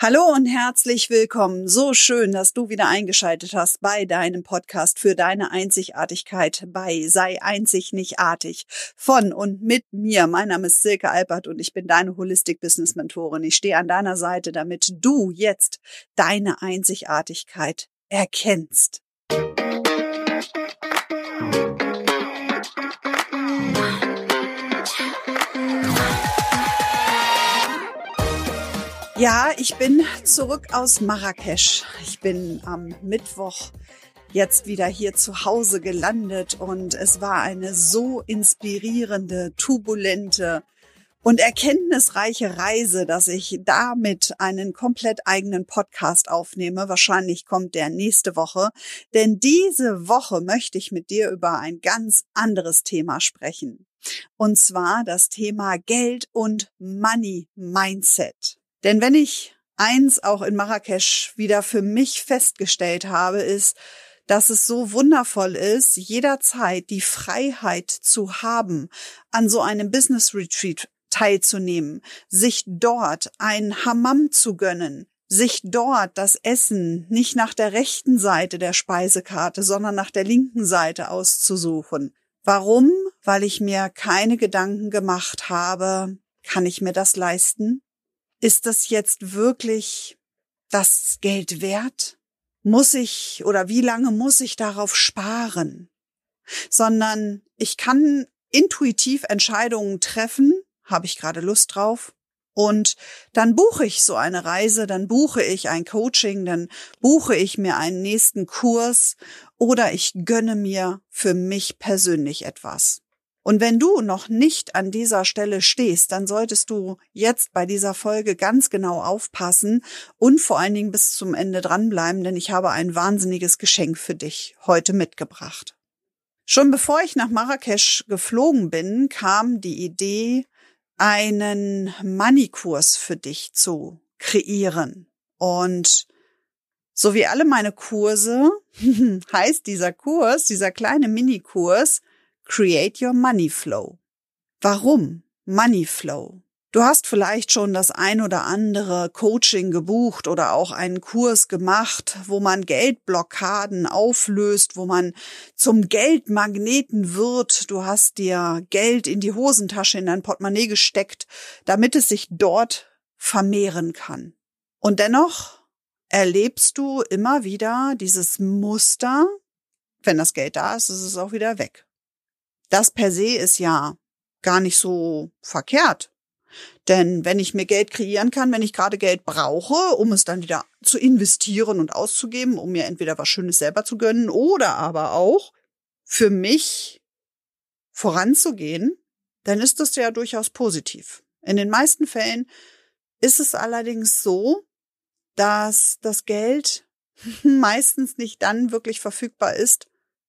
Hallo und herzlich willkommen. So schön, dass du wieder eingeschaltet hast bei deinem Podcast für deine Einzigartigkeit bei Sei einzig nicht artig. Von und mit mir. Mein Name ist Silke Alpert und ich bin deine Holistic Business Mentorin. Ich stehe an deiner Seite, damit du jetzt deine Einzigartigkeit erkennst. Ja, ich bin zurück aus Marrakesch. Ich bin am Mittwoch jetzt wieder hier zu Hause gelandet und es war eine so inspirierende, turbulente und erkenntnisreiche Reise, dass ich damit einen komplett eigenen Podcast aufnehme. Wahrscheinlich kommt der nächste Woche, denn diese Woche möchte ich mit dir über ein ganz anderes Thema sprechen. Und zwar das Thema Geld und Money Mindset. Denn wenn ich eins auch in Marrakesch wieder für mich festgestellt habe, ist, dass es so wundervoll ist, jederzeit die Freiheit zu haben, an so einem Business Retreat teilzunehmen, sich dort ein Hammam zu gönnen, sich dort das Essen nicht nach der rechten Seite der Speisekarte, sondern nach der linken Seite auszusuchen. Warum? Weil ich mir keine Gedanken gemacht habe, kann ich mir das leisten? Ist das jetzt wirklich das Geld wert? Muss ich oder wie lange muss ich darauf sparen? Sondern ich kann intuitiv Entscheidungen treffen, habe ich gerade Lust drauf, und dann buche ich so eine Reise, dann buche ich ein Coaching, dann buche ich mir einen nächsten Kurs oder ich gönne mir für mich persönlich etwas. Und wenn du noch nicht an dieser Stelle stehst, dann solltest du jetzt bei dieser Folge ganz genau aufpassen und vor allen Dingen bis zum Ende dranbleiben, denn ich habe ein wahnsinniges Geschenk für dich heute mitgebracht. Schon bevor ich nach Marrakesch geflogen bin, kam die Idee, einen Money-Kurs für dich zu kreieren. Und so wie alle meine Kurse heißt dieser Kurs, dieser kleine Minikurs, Create Your Money Flow. Warum Money Flow? Du hast vielleicht schon das ein oder andere Coaching gebucht oder auch einen Kurs gemacht, wo man Geldblockaden auflöst, wo man zum Geldmagneten wird. Du hast dir Geld in die Hosentasche, in dein Portemonnaie gesteckt, damit es sich dort vermehren kann. Und dennoch erlebst du immer wieder dieses Muster, wenn das Geld da ist, ist es auch wieder weg. Das per se ist ja gar nicht so verkehrt. Denn wenn ich mir Geld kreieren kann, wenn ich gerade Geld brauche, um es dann wieder zu investieren und auszugeben, um mir entweder was Schönes selber zu gönnen oder aber auch für mich voranzugehen, dann ist das ja durchaus positiv. In den meisten Fällen ist es allerdings so, dass das Geld meistens nicht dann wirklich verfügbar ist,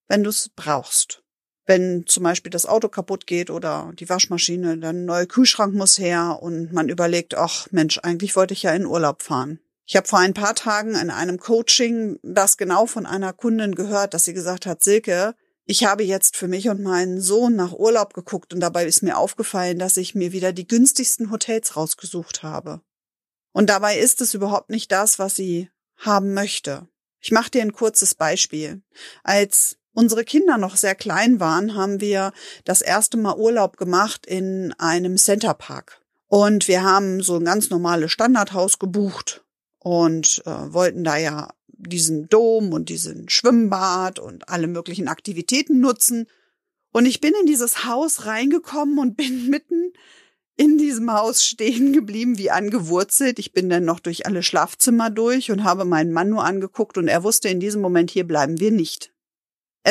wenn du es brauchst wenn zum Beispiel das Auto kaputt geht oder die Waschmaschine, dann ein neuer Kühlschrank muss her und man überlegt, ach Mensch, eigentlich wollte ich ja in Urlaub fahren. Ich habe vor ein paar Tagen in einem Coaching das genau von einer Kundin gehört, dass sie gesagt hat, Silke, ich habe jetzt für mich und meinen Sohn nach Urlaub geguckt und dabei ist mir aufgefallen, dass ich mir wieder die günstigsten Hotels rausgesucht habe. Und dabei ist es überhaupt nicht das, was sie haben möchte. Ich mache dir ein kurzes Beispiel. Als unsere Kinder noch sehr klein waren, haben wir das erste Mal Urlaub gemacht in einem Centerpark. Und wir haben so ein ganz normales Standardhaus gebucht und äh, wollten da ja diesen Dom und diesen Schwimmbad und alle möglichen Aktivitäten nutzen. Und ich bin in dieses Haus reingekommen und bin mitten in diesem Haus stehen geblieben, wie angewurzelt. Ich bin dann noch durch alle Schlafzimmer durch und habe meinen Mann nur angeguckt und er wusste in diesem Moment, hier bleiben wir nicht.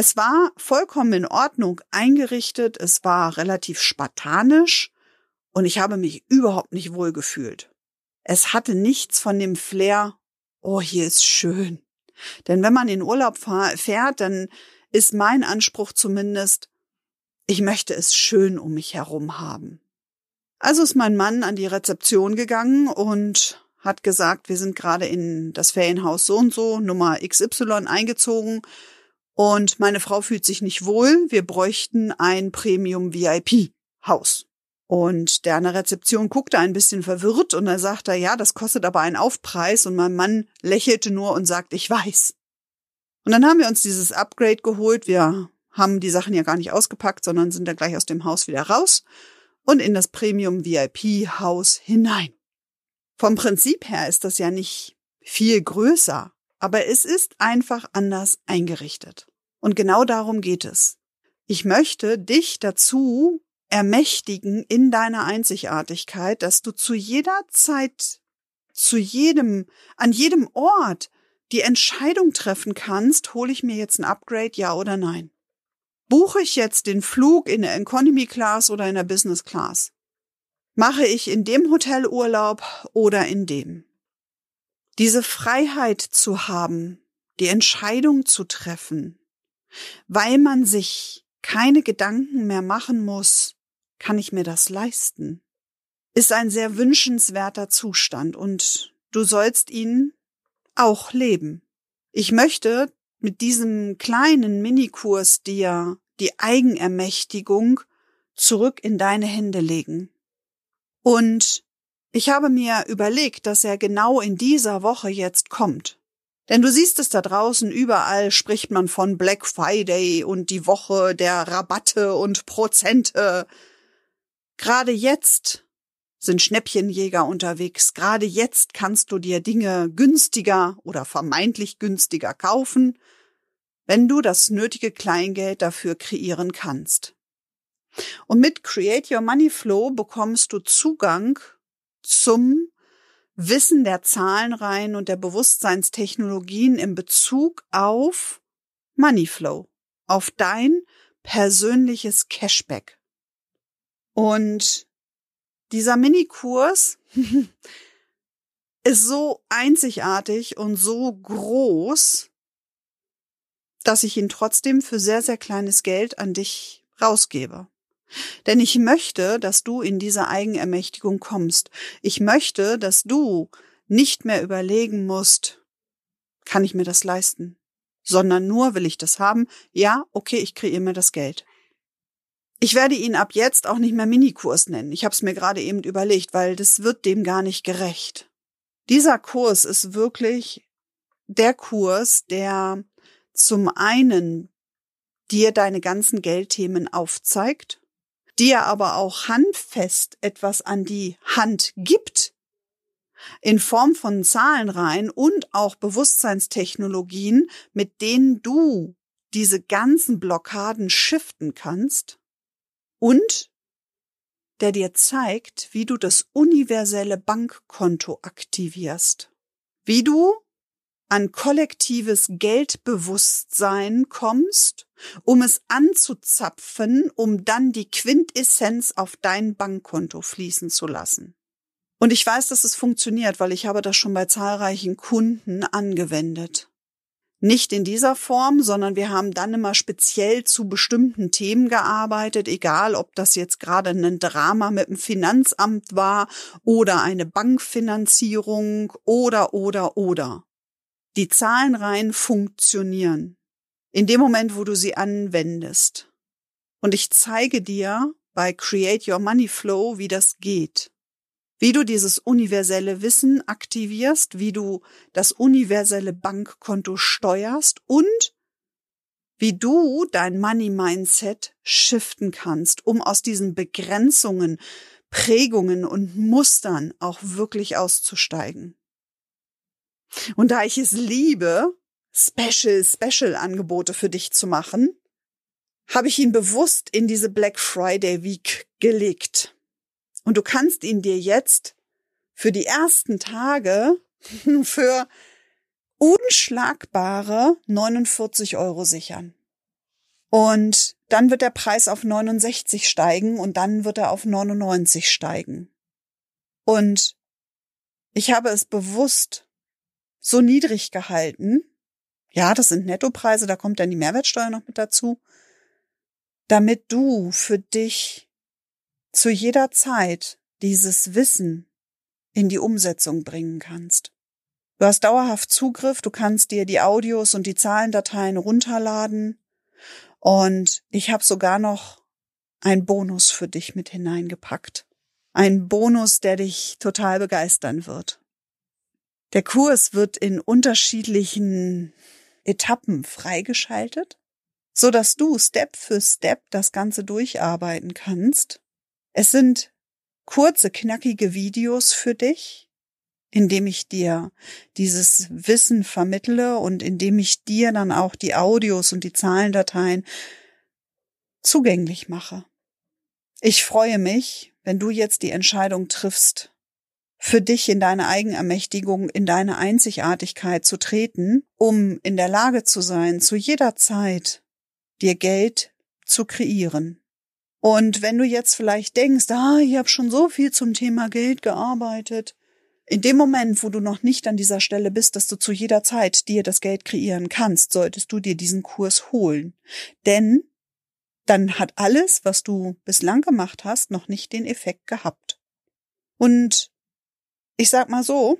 Es war vollkommen in Ordnung eingerichtet, es war relativ spartanisch und ich habe mich überhaupt nicht wohl gefühlt. Es hatte nichts von dem Flair, oh, hier ist schön. Denn wenn man in Urlaub fährt, dann ist mein Anspruch zumindest, ich möchte es schön um mich herum haben. Also ist mein Mann an die Rezeption gegangen und hat gesagt, wir sind gerade in das Ferienhaus so und so, Nummer XY eingezogen und meine Frau fühlt sich nicht wohl. Wir bräuchten ein Premium VIP Haus. Und der an der Rezeption guckte ein bisschen verwirrt und dann sagte er, ja, das kostet aber einen Aufpreis. Und mein Mann lächelte nur und sagt, ich weiß. Und dann haben wir uns dieses Upgrade geholt. Wir haben die Sachen ja gar nicht ausgepackt, sondern sind dann gleich aus dem Haus wieder raus und in das Premium VIP Haus hinein. Vom Prinzip her ist das ja nicht viel größer, aber es ist einfach anders eingerichtet. Und genau darum geht es. Ich möchte dich dazu ermächtigen in deiner Einzigartigkeit, dass du zu jeder Zeit, zu jedem, an jedem Ort die Entscheidung treffen kannst, hole ich mir jetzt ein Upgrade, ja oder nein. Buche ich jetzt den Flug in der Economy Class oder in der Business Class? Mache ich in dem Hotel Urlaub oder in dem? Diese Freiheit zu haben, die Entscheidung zu treffen, weil man sich keine Gedanken mehr machen muss, kann ich mir das leisten, ist ein sehr wünschenswerter Zustand und du sollst ihn auch leben. Ich möchte mit diesem kleinen Minikurs dir die Eigenermächtigung zurück in deine Hände legen. Und ich habe mir überlegt, dass er genau in dieser Woche jetzt kommt. Denn du siehst es da draußen, überall spricht man von Black Friday und die Woche der Rabatte und Prozente. Gerade jetzt sind Schnäppchenjäger unterwegs. Gerade jetzt kannst du dir Dinge günstiger oder vermeintlich günstiger kaufen, wenn du das nötige Kleingeld dafür kreieren kannst. Und mit Create Your Money Flow bekommst du Zugang zum Wissen der Zahlenreihen und der Bewusstseinstechnologien in Bezug auf Money Flow, auf dein persönliches Cashback. Und dieser Minikurs ist so einzigartig und so groß, dass ich ihn trotzdem für sehr, sehr kleines Geld an dich rausgebe. Denn ich möchte, dass du in diese Eigenermächtigung kommst. Ich möchte, dass du nicht mehr überlegen musst, kann ich mir das leisten? Sondern nur will ich das haben. Ja, okay, ich kreiere mir das Geld. Ich werde ihn ab jetzt auch nicht mehr Minikurs nennen. Ich habe es mir gerade eben überlegt, weil das wird dem gar nicht gerecht. Dieser Kurs ist wirklich der Kurs, der zum einen dir deine ganzen Geldthemen aufzeigt, dir aber auch handfest etwas an die Hand gibt, in Form von Zahlenreihen und auch Bewusstseinstechnologien, mit denen du diese ganzen Blockaden shiften kannst und der dir zeigt, wie du das universelle Bankkonto aktivierst, wie du an kollektives Geldbewusstsein kommst, um es anzuzapfen, um dann die Quintessenz auf dein Bankkonto fließen zu lassen. Und ich weiß, dass es funktioniert, weil ich habe das schon bei zahlreichen Kunden angewendet. Nicht in dieser Form, sondern wir haben dann immer speziell zu bestimmten Themen gearbeitet, egal ob das jetzt gerade ein Drama mit dem Finanzamt war oder eine Bankfinanzierung oder oder oder. Die Zahlenreihen funktionieren in dem Moment, wo du sie anwendest. Und ich zeige dir bei Create Your Money Flow, wie das geht wie du dieses universelle Wissen aktivierst, wie du das universelle Bankkonto steuerst und wie du dein Money Mindset shiften kannst, um aus diesen Begrenzungen, Prägungen und Mustern auch wirklich auszusteigen. Und da ich es liebe, Special, Special Angebote für dich zu machen, habe ich ihn bewusst in diese Black Friday Week gelegt. Und du kannst ihn dir jetzt für die ersten Tage für unschlagbare 49 Euro sichern. Und dann wird der Preis auf 69 steigen und dann wird er auf 99 steigen. Und ich habe es bewusst so niedrig gehalten. Ja, das sind Nettopreise, da kommt dann die Mehrwertsteuer noch mit dazu, damit du für dich zu jeder Zeit dieses Wissen in die Umsetzung bringen kannst. Du hast dauerhaft Zugriff, du kannst dir die Audios und die Zahlendateien runterladen und ich habe sogar noch einen Bonus für dich mit hineingepackt. Ein Bonus, der dich total begeistern wird. Der Kurs wird in unterschiedlichen Etappen freigeschaltet, so dass du Step für Step das Ganze durcharbeiten kannst. Es sind kurze, knackige Videos für dich, indem ich dir dieses Wissen vermittle und indem ich dir dann auch die Audios und die Zahlendateien zugänglich mache. Ich freue mich, wenn du jetzt die Entscheidung triffst, für dich in deine Eigenermächtigung, in deine Einzigartigkeit zu treten, um in der Lage zu sein, zu jeder Zeit dir Geld zu kreieren. Und wenn du jetzt vielleicht denkst, ah, ich habe schon so viel zum Thema Geld gearbeitet, in dem Moment, wo du noch nicht an dieser Stelle bist, dass du zu jeder Zeit dir das Geld kreieren kannst, solltest du dir diesen Kurs holen. Denn dann hat alles, was du bislang gemacht hast, noch nicht den Effekt gehabt. Und ich sag mal so,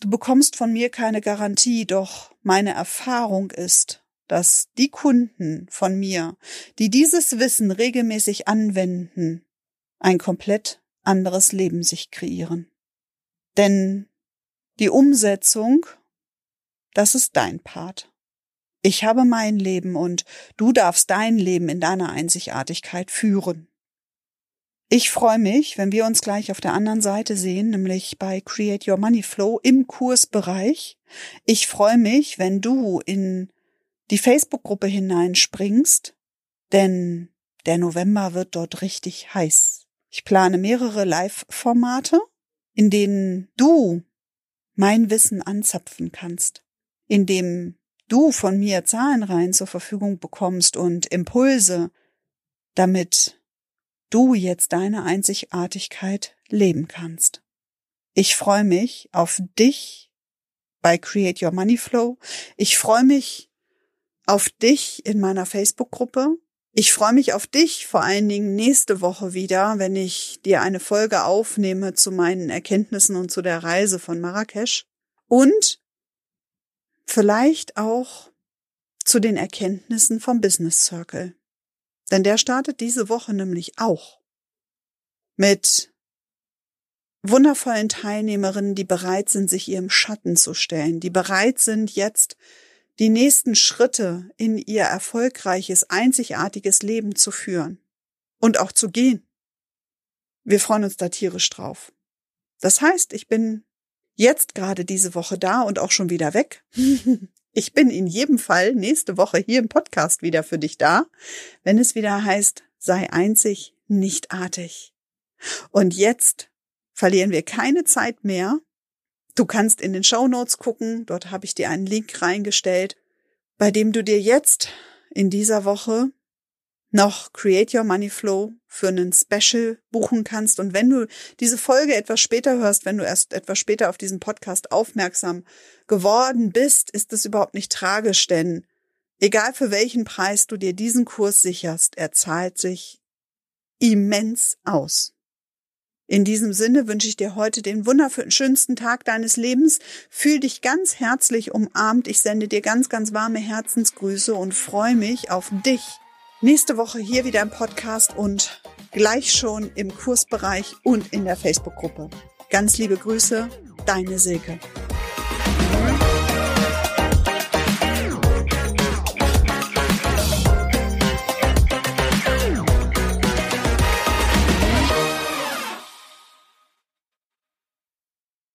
du bekommst von mir keine Garantie, doch meine Erfahrung ist, dass die Kunden von mir, die dieses Wissen regelmäßig anwenden, ein komplett anderes Leben sich kreieren. Denn die Umsetzung, das ist dein Part. Ich habe mein Leben und du darfst dein Leben in deiner Einzigartigkeit führen. Ich freue mich, wenn wir uns gleich auf der anderen Seite sehen, nämlich bei Create Your Money Flow im Kursbereich. Ich freue mich, wenn du in die Facebook-Gruppe hineinspringst, denn der November wird dort richtig heiß. Ich plane mehrere Live-Formate, in denen du mein Wissen anzapfen kannst, in dem du von mir Zahlenreihen zur Verfügung bekommst und Impulse, damit du jetzt deine Einzigartigkeit leben kannst. Ich freue mich auf dich bei Create Your Money Flow. Ich freue mich auf dich in meiner Facebook-Gruppe. Ich freue mich auf dich vor allen Dingen nächste Woche wieder, wenn ich dir eine Folge aufnehme zu meinen Erkenntnissen und zu der Reise von Marrakesch. Und vielleicht auch zu den Erkenntnissen vom Business Circle. Denn der startet diese Woche nämlich auch mit wundervollen Teilnehmerinnen, die bereit sind, sich ihrem Schatten zu stellen, die bereit sind, jetzt die nächsten Schritte in ihr erfolgreiches, einzigartiges Leben zu führen und auch zu gehen. Wir freuen uns da tierisch drauf. Das heißt, ich bin jetzt gerade diese Woche da und auch schon wieder weg. Ich bin in jedem Fall nächste Woche hier im Podcast wieder für dich da, wenn es wieder heißt, sei einzig, nicht artig. Und jetzt verlieren wir keine Zeit mehr, Du kannst in den Show Notes gucken, dort habe ich dir einen Link reingestellt, bei dem du dir jetzt in dieser Woche noch Create Your Money Flow für einen Special buchen kannst. Und wenn du diese Folge etwas später hörst, wenn du erst etwas später auf diesen Podcast aufmerksam geworden bist, ist es überhaupt nicht tragisch, denn egal für welchen Preis du dir diesen Kurs sicherst, er zahlt sich immens aus. In diesem Sinne wünsche ich dir heute den wunderschönsten Tag deines Lebens. Fühl dich ganz herzlich umarmt. Ich sende dir ganz, ganz warme Herzensgrüße und freue mich auf dich. Nächste Woche hier wieder im Podcast und gleich schon im Kursbereich und in der Facebook-Gruppe. Ganz liebe Grüße, deine Silke.